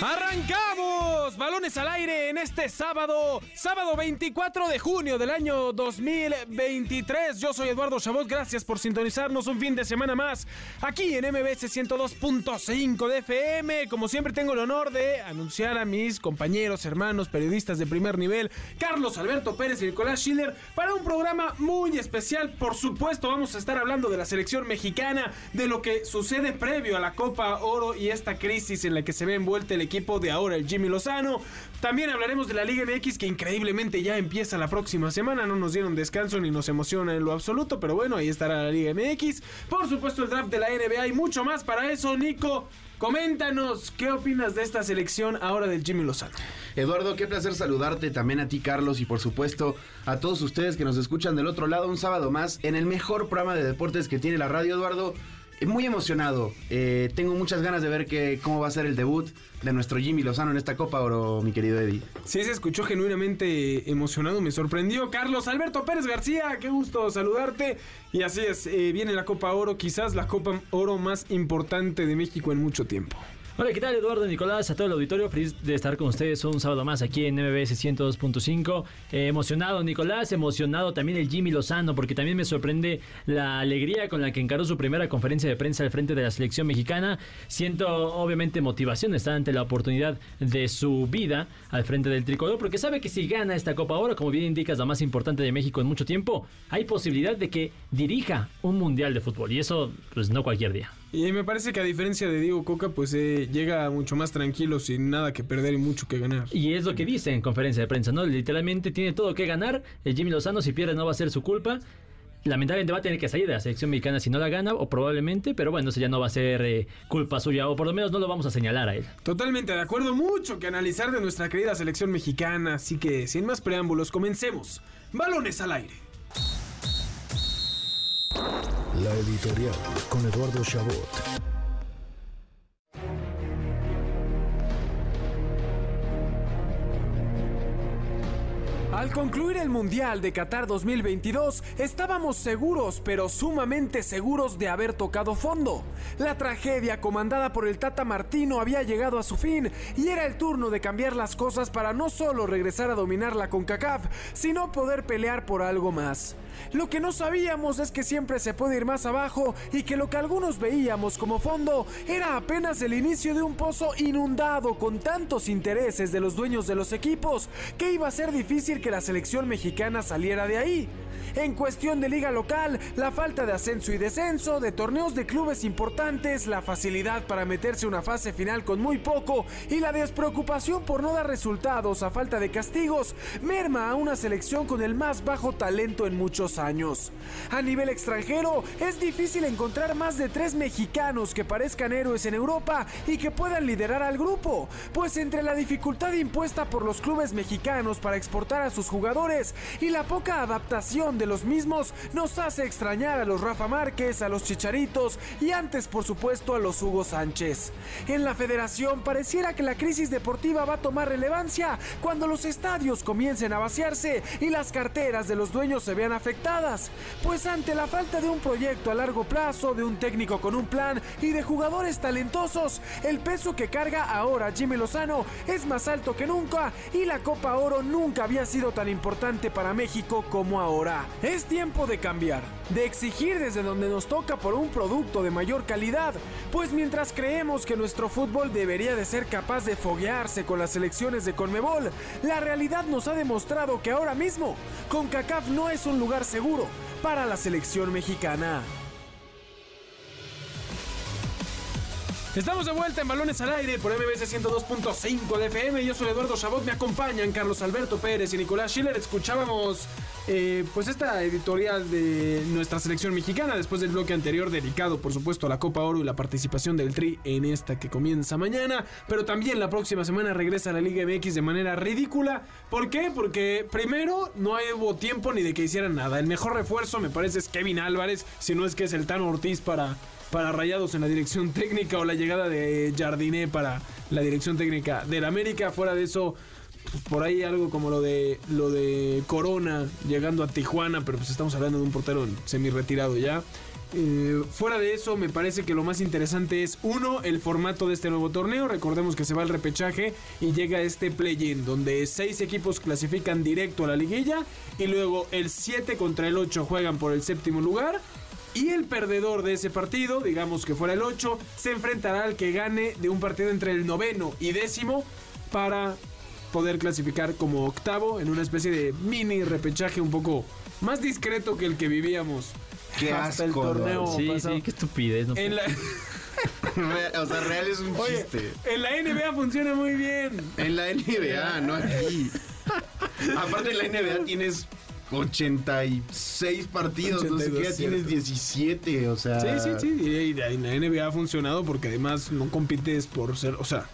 Arrancamos balones al aire en este sábado, sábado 24 de junio del año 2023. Yo soy Eduardo Chabot, gracias por sintonizarnos un fin de semana más aquí en MBS 102.5 de FM. Como siempre tengo el honor de anunciar a mis compañeros, hermanos, periodistas de primer nivel, Carlos Alberto Pérez y Nicolás Schiller, para un programa muy especial. Por supuesto, vamos a estar hablando de la selección mexicana, de lo que sucede previo a la Copa Oro y esta crisis en la que se ve envuelta el equipo de ahora, el Jimmy Lozano. También hablaremos de la Liga MX que increíblemente ya empieza la próxima semana. No nos dieron descanso ni nos emociona en lo absoluto, pero bueno, ahí estará la Liga MX. Por supuesto el draft de la NBA y mucho más para eso, Nico. Coméntanos, ¿qué opinas de esta selección ahora del Jimmy Lozano? Eduardo, qué placer saludarte, también a ti Carlos y por supuesto a todos ustedes que nos escuchan del otro lado un sábado más en el mejor programa de deportes que tiene la radio, Eduardo. Muy emocionado. Eh, tengo muchas ganas de ver que, cómo va a ser el debut de nuestro Jimmy Lozano en esta Copa Oro, mi querido Eddie. Sí, se escuchó genuinamente emocionado, me sorprendió. Carlos Alberto Pérez García, qué gusto saludarte. Y así es, eh, viene la Copa Oro, quizás la Copa Oro más importante de México en mucho tiempo. Hola, ¿qué tal Eduardo Nicolás? A todo el auditorio, feliz de estar con ustedes un sábado más aquí en MBS 102.5. Eh, emocionado Nicolás, emocionado también el Jimmy Lozano, porque también me sorprende la alegría con la que encaró su primera conferencia de prensa al frente de la selección mexicana. Siento obviamente motivación, está ante la oportunidad de su vida al frente del tricolor, porque sabe que si gana esta Copa ahora, como bien indicas, la más importante de México en mucho tiempo, hay posibilidad de que dirija un mundial de fútbol, y eso pues no cualquier día. Y me parece que a diferencia de Diego Coca, pues eh, llega mucho más tranquilo, sin nada que perder y mucho que ganar. Y es lo que dice en conferencia de prensa, ¿no? Literalmente tiene todo que ganar. El Jimmy Lozano, si pierde, no va a ser su culpa. Lamentablemente va a tener que salir de la selección mexicana si no la gana, o probablemente, pero bueno, eso ya no va a ser eh, culpa suya, o por lo menos no lo vamos a señalar a él. Totalmente de acuerdo, mucho que analizar de nuestra querida selección mexicana, así que sin más preámbulos, comencemos. Balones al aire. La editorial con Eduardo Chabot. Al concluir el Mundial de Qatar 2022, estábamos seguros, pero sumamente seguros de haber tocado fondo. La tragedia comandada por el Tata Martino había llegado a su fin y era el turno de cambiar las cosas para no solo regresar a dominar la CONCACAF, sino poder pelear por algo más. Lo que no sabíamos es que siempre se puede ir más abajo y que lo que algunos veíamos como fondo era apenas el inicio de un pozo inundado con tantos intereses de los dueños de los equipos que iba a ser difícil que la selección mexicana saliera de ahí. En cuestión de liga local, la falta de ascenso y descenso, de torneos de clubes importantes, la facilidad para meterse una fase final con muy poco y la despreocupación por no dar resultados a falta de castigos, merma a una selección con el más bajo talento en muchos años. A nivel extranjero, es difícil encontrar más de tres mexicanos que parezcan héroes en Europa y que puedan liderar al grupo, pues entre la dificultad impuesta por los clubes mexicanos para exportar a sus jugadores y la poca adaptación de los mismos nos hace extrañar a los Rafa Márquez, a los Chicharitos y antes por supuesto a los Hugo Sánchez. En la federación pareciera que la crisis deportiva va a tomar relevancia cuando los estadios comiencen a vaciarse y las carteras de los dueños se vean afectadas, pues ante la falta de un proyecto a largo plazo, de un técnico con un plan y de jugadores talentosos, el peso que carga ahora Jimmy Lozano es más alto que nunca y la Copa Oro nunca había sido tan importante para México como ahora. Es tiempo de cambiar, de exigir desde donde nos toca por un producto de mayor calidad, pues mientras creemos que nuestro fútbol debería de ser capaz de foguearse con las selecciones de Conmebol, la realidad nos ha demostrado que ahora mismo CONCACAF no es un lugar seguro para la selección mexicana. Estamos de vuelta en Balones al Aire por MBC 102.5 de FM. Yo soy Eduardo Chabot, me acompañan Carlos Alberto Pérez y Nicolás Schiller. Escuchábamos eh, pues esta editorial de nuestra selección mexicana después del bloque anterior dedicado por supuesto a la Copa Oro y la participación del Tri en esta que comienza mañana. Pero también la próxima semana regresa a la Liga MX de manera ridícula. ¿Por qué? Porque primero no hubo tiempo ni de que hicieran nada. El mejor refuerzo me parece es Kevin Álvarez, si no es que es el Tano Ortiz para para Rayados en la dirección técnica o la llegada de Jardiné para la dirección técnica del América. Fuera de eso, pues, por ahí algo como lo de lo de Corona llegando a Tijuana, pero pues estamos hablando de un portero semi retirado ya. Eh, fuera de eso, me parece que lo más interesante es, uno, el formato de este nuevo torneo. Recordemos que se va al repechaje y llega este play-in, donde seis equipos clasifican directo a la liguilla y luego el 7 contra el 8 juegan por el séptimo lugar. Y el perdedor de ese partido, digamos que fuera el 8, se enfrentará al que gane de un partido entre el noveno y décimo para poder clasificar como octavo en una especie de mini repechaje un poco más discreto que el que vivíamos Qué hasta el asco, torneo Sí, pasado. sí, qué estupidez. no En la, o sea, real es un oye, chiste. en la NBA funciona muy bien. En la NBA, no aquí. Aparte en la NBA tienes 86 partidos, no sé 82, qué, tienes cierto. 17, o sea... Sí, sí, sí. Y, la NBA ha funcionado porque además no compites por ser. O sea,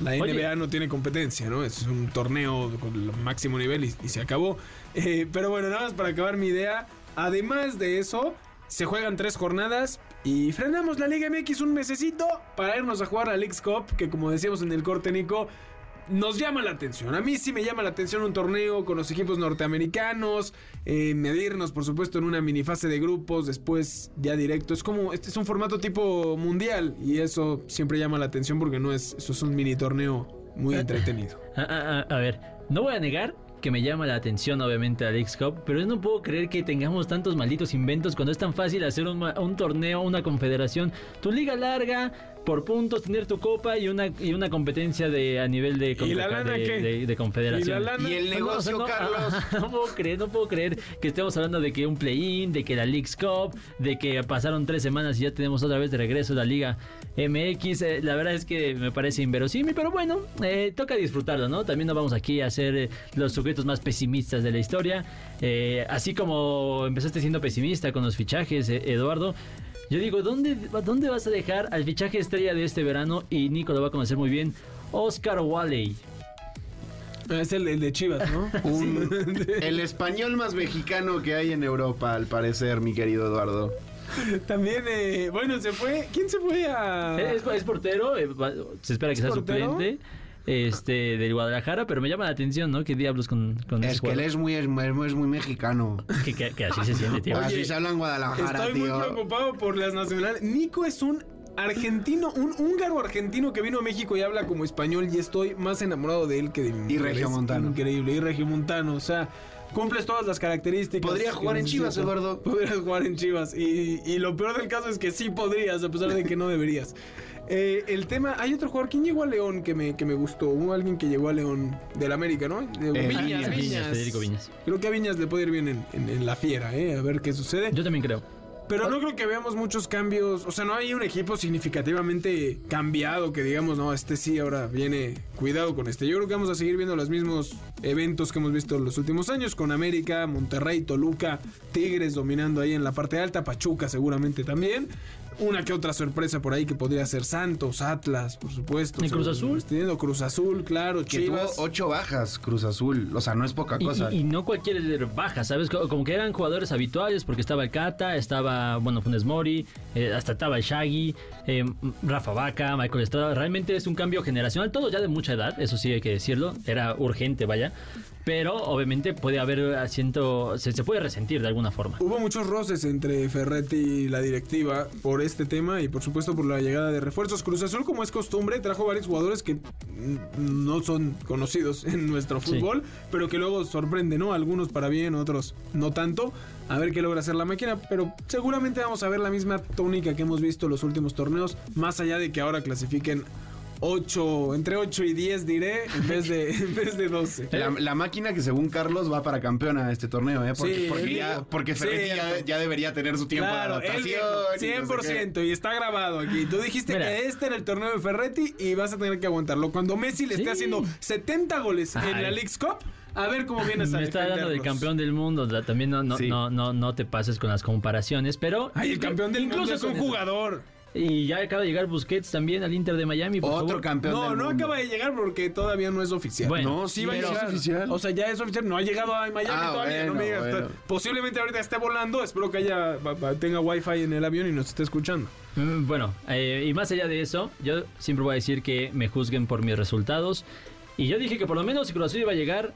la Oye. NBA no tiene competencia, ¿no? Es un torneo con el máximo nivel y, y se acabó. Eh, pero bueno, nada más para acabar mi idea. Además de eso, se juegan tres jornadas y frenamos la Liga MX un mesecito para irnos a jugar a la Leagues Cup, que como decíamos en el corte, Nico. Nos llama la atención. A mí sí me llama la atención un torneo con los equipos norteamericanos. eh, medirnos, por supuesto, en una mini fase de grupos. Después ya directo. Es como. Este es un formato tipo mundial. Y eso siempre llama la atención porque no es. Eso es un mini torneo muy entretenido. A, a- a- a ver, no voy a negar que me llama la atención obviamente la Leagues Cup, pero yo no puedo creer que tengamos tantos malditos inventos cuando es tan fácil hacer un torneo, una confederación, tu liga larga, por puntos, tener tu copa y una, y una competencia de a nivel de, ¿Y la lana de, qué? de- de confederación. ¿Y la lana? Y el No, no, o sea, negocio, no, Carlos. no puedo creer, no puedo creer que estemos hablando de que un play-in, de que la Leagues Cup, de que pasaron tres semanas y ya tenemos otra vez de regreso la Liga MX. Eh, la verdad es que me parece inverosímil, pero bueno, eh, toca disfrutarlo, ¿no? También no vamos aquí a ser eh, los sujetos más pesimistas de la historia. Eh, así como empezaste siendo pesimista con los fichajes, eh, Eduardo. Yo digo, ¿dónde, ¿dónde vas a dejar al fichaje estrella de este verano? Y Nico lo va a conocer muy bien. Oscar Wally. Es el, el de Chivas, ¿no? Un- el español más mexicano que hay en Europa, al parecer, mi querido Eduardo. También, eh, bueno, se fue. ¿Quién se fue a.? Es, es portero, eh, se espera que ¿Es sea portero? suplente este, del Guadalajara, pero me llama la atención, ¿no? ¿Qué diablos con, con ese Es que él es muy, es muy, es muy mexicano. que, que- que así se siente, tío. Oye, Así se habla en Guadalajara, Estoy muy preocupado por las nacionales. Nico es un argentino, un húngaro argentino que vino a México y habla como español y estoy más enamorado de él que de mi Y regiomontano. Increíble, y regiomontano, o sea, cumples todas las características. Podría jugar en Chivas. Eduardo. Podrías jugar en Chivas y, y lo peor del caso es que sí podrías, a pesar de que no deberías. Eh, el tema, hay otro jugador, ¿quién llegó a León que me, que me gustó? Hubo alguien que llegó a León del América, ¿no? De- Eh, Viñas, Viñas, Viñas. Federico Viñas. Creo que a Viñas le puede ir bien en, en- en la fiera, ¿eh? A ver qué sucede. Yo también creo. Pero no creo que veamos muchos cambios. O sea, no hay un equipo significativamente cambiado que digamos, no, este sí ahora viene. Cuidado con este. Yo creo que vamos a seguir viendo los mismos eventos que hemos visto en los últimos años con América, Monterrey, Toluca, Tigres dominando ahí en la parte alta, Pachuca seguramente también. Una que otra sorpresa por ahí que podría ser Santos, Atlas, por supuesto. ¿Y Cruz Azul? Teniendo Cruz Azul, claro, Que tuvo ocho bajas, Cruz Azul. O sea, no es poca Y, cosa. y- y no cualquier baja, ¿sabes? Co- Como que eran jugadores habituales porque estaba el Cata, estaba, bueno, Funes Mori, eh, hasta estaba el Shaggy, eh, Rafa Vaca, Michael Estrada. Realmente es un cambio generacional, todo ya de mucha edad, eso sí hay que decirlo, era urgente, vaya. Pero obviamente puede haber asiento, se, se puede resentir de alguna forma. Hubo muchos roces entre Ferretti y la directiva por este tema y por supuesto por la llegada de refuerzos. Cruz Azul, como es costumbre, trajo varios jugadores que mm, no son conocidos en nuestro Sí. fútbol, pero que luego sorprende, ¿no? Algunos para bien, otros no tanto. A ver qué logra hacer la máquina, pero seguramente vamos a ver la misma tónica que hemos visto en los últimos torneos, más allá de que ahora clasifiquen 8, entre 8 y 10 diré, en vez de, en vez de 12. La, la máquina que según Carlos va para campeona de este torneo, ¿eh? Porque, Sí, porque, ya, dijo. porque Ferretti Sí, ya, ya debería tener su tiempo Claro, de adaptación. dijo, y no sé qué. 100% y está grabado aquí. Tú dijiste Mira. que este era el torneo de Ferretti y vas a tener que aguantarlo. Cuando Messi le esté Sí. haciendo 70 goles en la League's Cup, a ver cómo vienes a Me está hablando del campeón del mundo, o sea, también no, no, Sí. no, no, no te pases con las comparaciones, pero... Ay, el campeón del mundo incluso es un jugador. Y ya acaba de llegar Busquets también al Inter de Miami. por Otro favor. campeón No, del no mundo. acaba de llegar porque todavía no es oficial. Bueno, No, sí va a llegar. oficial. O sea, ya es oficial, no ha llegado a Miami Ah, todavía. no me digas, bueno. está- posiblemente ahorita esté volando. Espero que haya tenga wifi en el avión y nos esté escuchando. Mm, Bueno, eh, y más allá de eso, yo siempre voy a decir que me juzguen por mis resultados. Y yo dije que por lo menos si Cruz Azul iba a llegar,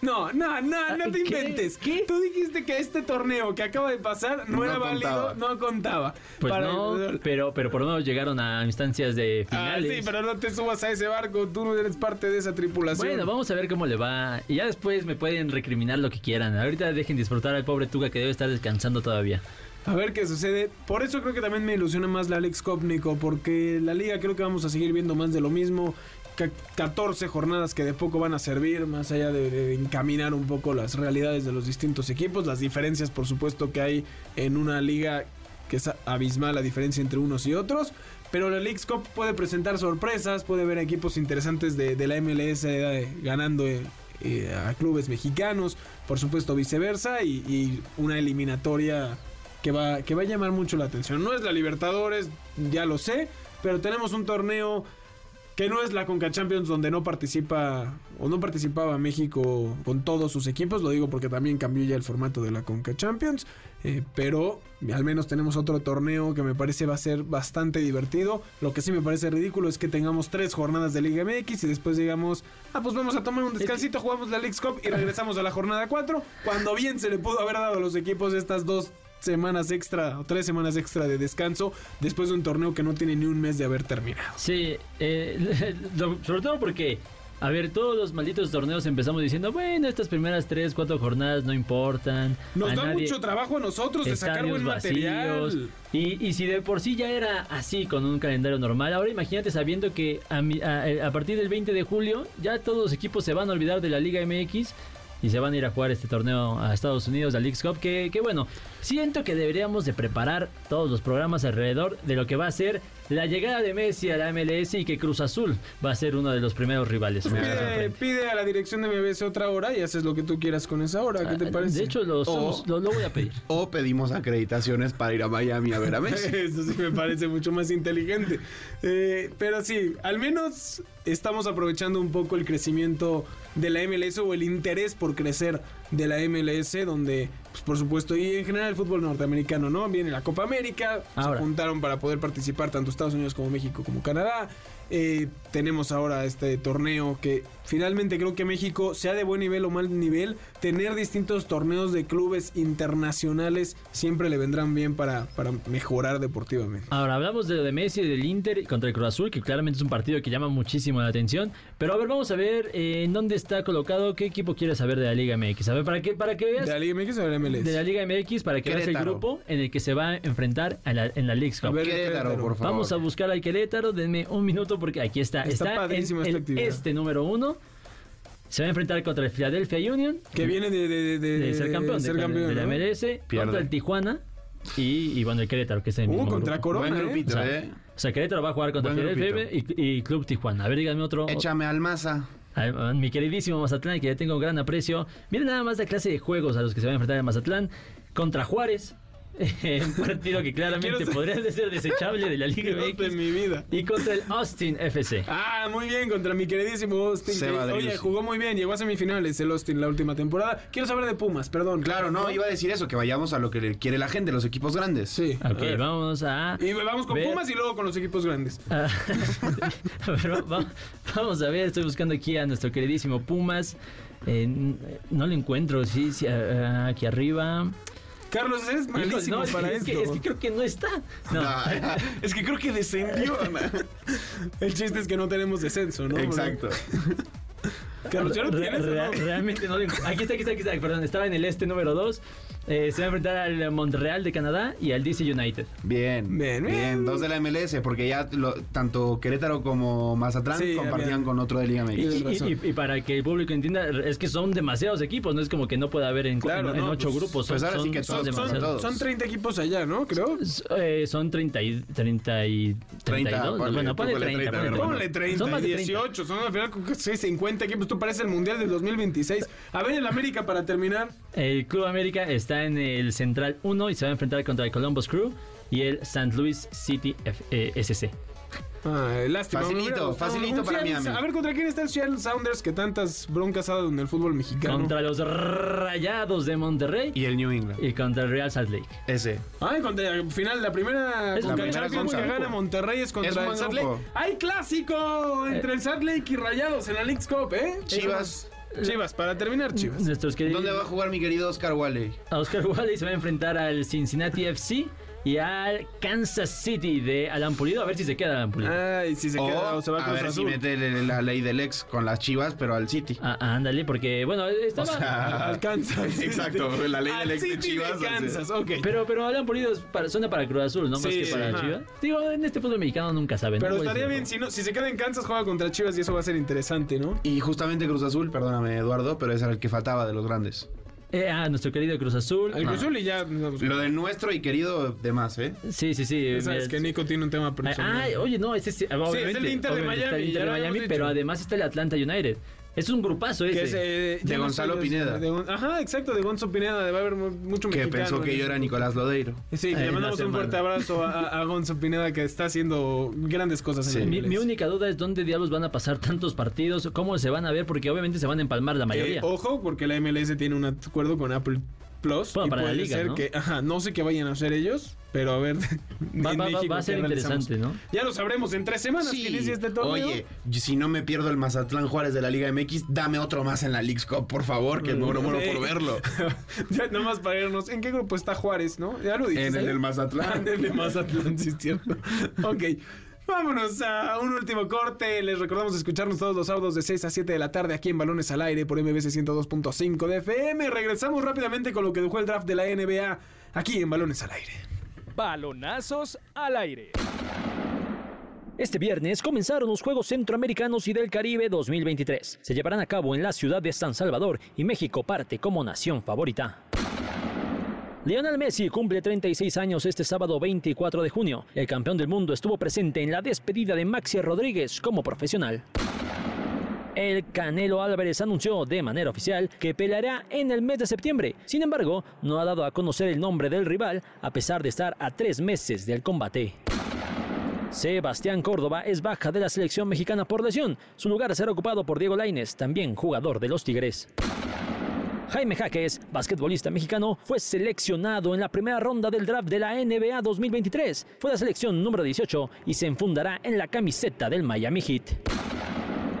No, no, no, no te ¿Qué? inventes. ¿Qué? Tú dijiste que este torneo que acaba de pasar no, No era contaba. válido, no contaba. pues Para- no, pero, pero por lo menos llegaron a instancias de Ah, finales. sí, pero no te subas a ese barco, tú no eres parte de esa tripulación. Bueno, vamos a ver cómo le va. Y ya después me pueden recriminar lo que quieran. Ahorita dejen disfrutar al pobre Tuca que debe estar descansando todavía. A ver qué sucede. Por eso creo que también me ilusiona más la Alex Cup, Nico, porque la liga creo que vamos a seguir viendo más de lo mismo. Ca- 14 jornadas que de poco van a servir, más allá de, encaminar un poco las realidades de los distintos equipos, las diferencias, por supuesto, que hay en una liga que es abismal la diferencia entre unos y otros. Pero la Leagues Cup puede presentar sorpresas, puede ver equipos interesantes de, de la MLS eh, ganando eh, eh, a clubes mexicanos, por supuesto viceversa, y, y una eliminatoria que va, que va a llamar mucho la atención. No es la Libertadores, ya lo sé, pero tenemos un torneo que no es la Conca Champions donde no participa o no participaba México con todos sus equipos, lo digo porque también cambió ya el formato de la Conca Champions, eh, pero al menos tenemos otro torneo que me parece va a ser bastante divertido. Lo que sí me parece ridículo es que tengamos tres jornadas de Liga MX y después digamos, ah, pues vamos a tomar un descansito, jugamos la Leagues Cup y regresamos a la jornada 4, cuando bien se le pudo haber dado a los equipos estas dos semanas extra o tres semanas extra de descanso después de un torneo que no tiene ni un mes de haber terminado. Sí, eh, lo- sobre todo porque, a ver, todos los malditos torneos empezamos diciendo, bueno, estas primeras tres, cuatro jornadas no importan. Nos da nadie- mucho trabajo a nosotros de sacar buen material. Y, y si de por sí ya era así con un calendario normal, ahora imagínate sabiendo que a, mi- a- a partir del 20 de julio ya todos los equipos se van a olvidar de la Liga MX y se van a ir a jugar este torneo a Estados Unidos, la Leagues Cup, que, que bueno, siento que deberíamos de preparar todos los programas alrededor de lo que va a ser la llegada de Messi a la MLS y que Cruz Azul va a ser uno de los primeros rivales. Me Pide, a la dirección de MBS otra hora y haces lo que tú quieras con esa hora. ¿Qué te Ah, parece? De hecho, lo, O- lo- lo voy a pedir. O pedimos acreditaciones para ir a Miami a ver a Messi. Eso sí me parece mucho más inteligente. Eh, pero sí, al menos estamos aprovechando un poco el crecimiento de la MLS o el interés por crecer de la MLS, donde, pues, por supuesto, y en general el fútbol norteamericano, ¿no? Viene la Copa América, Ahora. se juntaron para poder participar tanto Estados Unidos como México como Canadá. Eh, tenemos ahora este torneo que finalmente creo que México, sea de buen nivel o mal nivel, tener distintos torneos de clubes internacionales siempre le vendrán bien para, para mejorar deportivamente. Ahora hablamos de lo de Messi, del Inter contra el Cruz Azul, que claramente es un partido que llama muchísimo la atención. Pero a ver, vamos a ver eh, en dónde está colocado, qué equipo quieres saber de la Liga MX. A ver, para que, para que veas ¿De la Liga MX o de la MLS? de la Liga MX, para que veas el grupo en el que se va a enfrentar a la- en la Leagues Cup. A ver, Querétaro, por favor. Vamos a buscar al Querétaro, denme un minuto porque aquí está. Está en esta el actividad. este número uno. Se va a enfrentar contra el Philadelphia Union. Que viene de, de, de, de ser campeón, de, ser campeón, de la ¿no? MLS. Pierde. Contra el Tijuana. Y, y bueno, el Querétaro, que es el Uh, mismo contra grupo. Corona, Buen ¿eh? grupito, O sea, ¿eh? O sea, Querétaro va a jugar contra Philadelphia y, y Club Tijuana. A ver, díganme otro. Échame al Maza. mi queridísimo Mazatlán, que ya tengo gran aprecio. Miren nada más la clase de juegos a los que se van a enfrentar en Mazatlán. Contra Juárez. un partido que claramente ser- podría ser desechable de la Liga MX. mi vida. Y contra el Austin FC. Ah, muy bien, contra mi queridísimo Austin. que- oye, jugó muy bien, llegó a semifinales el Austin la última temporada. Quiero saber de Pumas, perdón. Claro, no, iba a decir eso, que vayamos a lo que le quiere la gente, los equipos grandes. Sí. a Ok, ver. vamos a. Y vamos con ver- Pumas y luego con los equipos grandes. a- a ver, va- va- vamos a ver, estoy buscando aquí a nuestro queridísimo Pumas. Eh, no lo encuentro, sí, sí, a- a- aquí arriba. Carlos, eres Híjole, malísimo no, es, para que, es esto. que- es que creo que no está. No. Ah, es que creo que descendió. El chiste es que no tenemos descenso, ¿no? Exacto. Carlos, ¿ya lo tienes? Realmente no lo encu- Aquí está, aquí está, aquí está. Perdón, estaba en el este número 2. Se va a enfrentar al Montreal de Canadá y al DC United. Bien, Bien, bien, bien. Dos de la MLS, porque ya lo- tanto Querétaro como Mazatlán Sí, compartían habían- con otro de Liga Y, MX. Y- razón. y- y para que el público entienda, es que son demasiados equipos, no es como que no pueda haber en, Claro, en- en no, ocho pues- grupos. Son, pues ahora sí son- que son Son, demasiados. son 30 equipos allá, ¿no? Creo. Eh, son 30 y, 30 y 32. ponle, bueno, tú ponle ponle 30. 30, ponle hermano. Ponle 30 Son más y de 30. 18, son al final como que sí, 50 equipos. Esto parece el Mundial del 2026. A ver, el América para terminar. El Club América está en el Central 1 y se va a enfrentar contra el Columbus Crew. y el St. Louis City F- eh, SC. Ah, lástima. Facilito, facilito para Miami. A ver, ¿contra quién está el Seattle Sounders que tantas broncas ha dado en el fútbol mexicano? Contra los Rayados de Monterrey Y el New England. y contra el Real Salt Lake. Ese. Ay, contra el final, la primera Es la primera que gana Monterrey es contra Es el Salt. Lake. ¡Hay clásico! Entre el Salt Lake y Rayados en la League's Cup, ¿eh? Chivas. Chivas, para terminar, Chivas. Nuestros queridos ¿Dónde va a jugar mi querido Oscar Wally? a Oscar Wally se va a enfrentar al Cincinnati FC y al Kansas City de Alan Pulido. A ver si se queda Alan Pulido. Ay, si se queda o se va a a ver si Azul. mete la ley del ex con las chivas, pero al City. Ah, ándale, porque bueno, estaba. sea, Al Kansas. Exacto, la ley del ex de Chivas, de o. Kansas, ok. Pero, pero Alan Pulido es para, suena para Cruz Azul, no más Sí, que para ajá. Chivas. Digo, en este fútbol mexicano nunca saben. Pero estaría bien si no, si se queda en Kansas juega contra Chivas y eso va a ser interesante, ¿no? Y justamente Cruz Azul, perdóname Eduardo, pero ese era el que faltaba de los grandes. Eh, ah, nuestro querido Cruz Azul. Al Cruz Azul y ya. Lo de nuestro y querido de más, ¿eh? Sí, sí, sí. ya sabes mira, que Nico tiene un tema Ay, personal. ay, oye, no, ese es, obviamente, el Inter de Miami, el Inter de Miami, dicho. pero además está el Atlanta United. Es un grupazo ese. que es, eh, De no Gonzalo Pineda. de ajá, exacto, de Gonzalo Pineda. Debe haber mu- mucho Que mexicano. pensó que yo era Nicolás Lodeiro. Sí, que le mandamos un fuerte abrazo a, a Gonzalo Pineda que está haciendo grandes cosas en Sí. el Mi, mi única duda es dónde diablos van a pasar tantos partidos, cómo se van a ver, porque obviamente se van a empalmar la mayoría. Eh, ojo, porque la MLS tiene un acuerdo con Apple Plus. Bueno, y para la puede liga, ser ¿no? que, ajá, no sé qué vayan a hacer ellos, pero a ver. Va- en va- va- México, va a ser interesante, ¿no? Ya lo sabremos en tres semanas que inicie este torneo. Oye, si no me pierdo el Mazatlán Juárez de la Liga MX, dame otro más en la League's Cup, por favor, que muero, muero Sí. por verlo. ya nomás para irnos. ¿En qué grupo está Juárez, no? Ya lo dijiste. En el del Ah, Mazatlán. en el de Mazatlán, sí, es cierto. ok. Vámonos a un último corte. Les recordamos escucharnos todos los sábados de 6 a 7 de la tarde aquí en Balones al Aire por MBC 102.5 de FM. Regresamos rápidamente con lo que dejó el draft de la NBA aquí en Balones al Aire. Balonazos al aire. Este viernes comenzaron los Juegos Centroamericanos y del Caribe 2023. Se llevarán a cabo en la ciudad de San Salvador y México parte como nación favorita. Lionel Messi cumple 36 años este sábado 24 de junio. El campeón del mundo estuvo presente en la despedida de Maxi Rodríguez como profesional. El Canelo Álvarez anunció de manera oficial que peleará en el mes de septiembre. Sin embargo, no ha dado a conocer el nombre del rival a pesar de estar a tres meses del combate. Sebastián Córdoba es baja de la selección mexicana por lesión. Su lugar será ocupado por Diego Lainez, también jugador de los Tigres. Jaime Jaques, basquetbolista mexicano, fue seleccionado en la primera ronda del draft de la NBA 2023. Fue la selección número 18 y se enfundará en la camiseta del Miami Heat.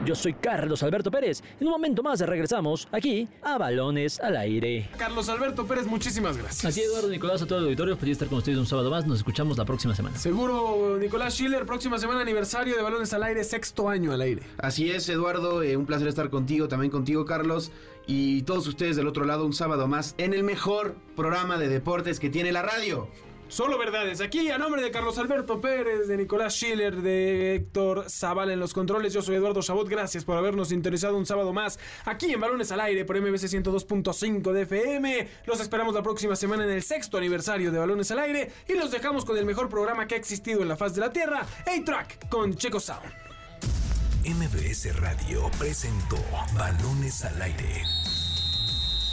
Yo soy Carlos Alberto Pérez. En un momento más regresamos aquí a Balones al Aire. Carlos Alberto Pérez, muchísimas gracias. Así Eduardo Nicolás, a todo el auditorio, feliz estar con ustedes un sábado más. Nos escuchamos la próxima semana. Seguro, Nicolás Schiller, próxima semana aniversario de Balones al Aire, sexto año al aire. Así es, Eduardo, eh, un placer estar contigo, también contigo, Carlos, y todos ustedes del otro lado, un sábado más en el mejor programa de deportes que tiene la radio. Solo verdades. Aquí, a nombre de Carlos Alberto Pérez, de Nicolás Schiller, de Héctor Zavala en los controles, yo soy Eduardo Chabot. Gracias por habernos interesado un sábado más aquí en Balones al Aire por MBC 102.5 de FM. Los esperamos la próxima semana en el sexto aniversario de Balones al Aire y los dejamos con el mejor programa que ha existido en la faz de la Tierra, A-Track, con Checo Sound. MBS Radio presentó Balones al Aire.